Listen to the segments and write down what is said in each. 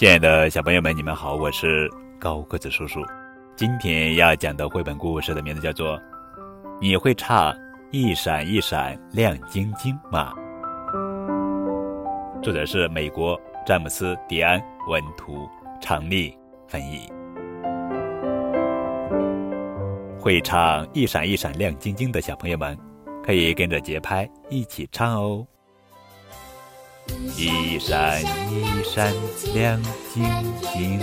亲爱的小朋友们，你们好，我是高个子叔叔。今天要讲的绘本故事的名字叫做《你会唱一闪一闪亮晶晶吗》？作者是美国詹姆斯·迪安文图，常丽翻译。会唱一闪一闪亮晶晶的小朋友们，可以跟着节拍一起唱哦。一闪一闪亮晶晶，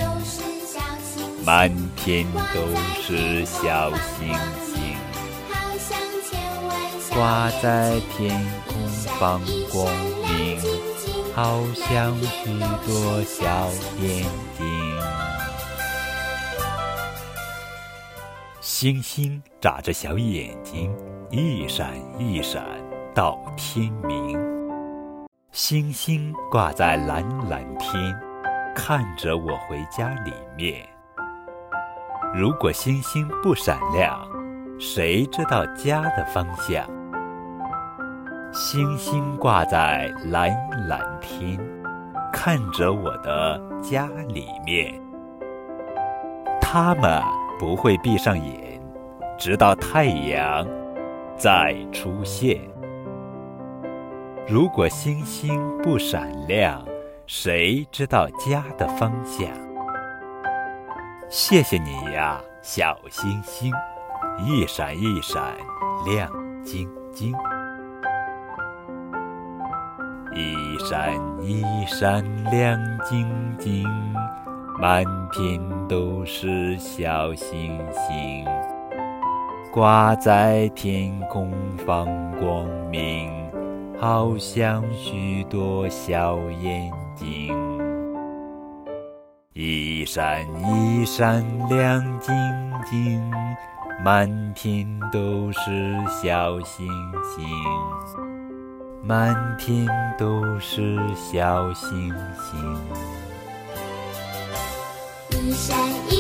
满天都是小星星，挂在天空放光明，好像许多小眼睛。星星眨着小眼睛，一闪一闪到天明。星星挂在蓝蓝天，看着我回家里面。如果星星不闪亮，谁知道家的方向？星星挂在蓝蓝天，看着我的家里面。它们不会闭上眼，直到太阳再出现。如果星星不闪亮，谁知道家的方向？谢谢你呀，小星星，一闪一闪亮晶晶，一闪一闪亮晶晶，满天都是小星星，挂在天空放光明。好像许多小眼睛，一闪一闪亮晶晶，满天都是小星星，满天都是小星星，一闪一。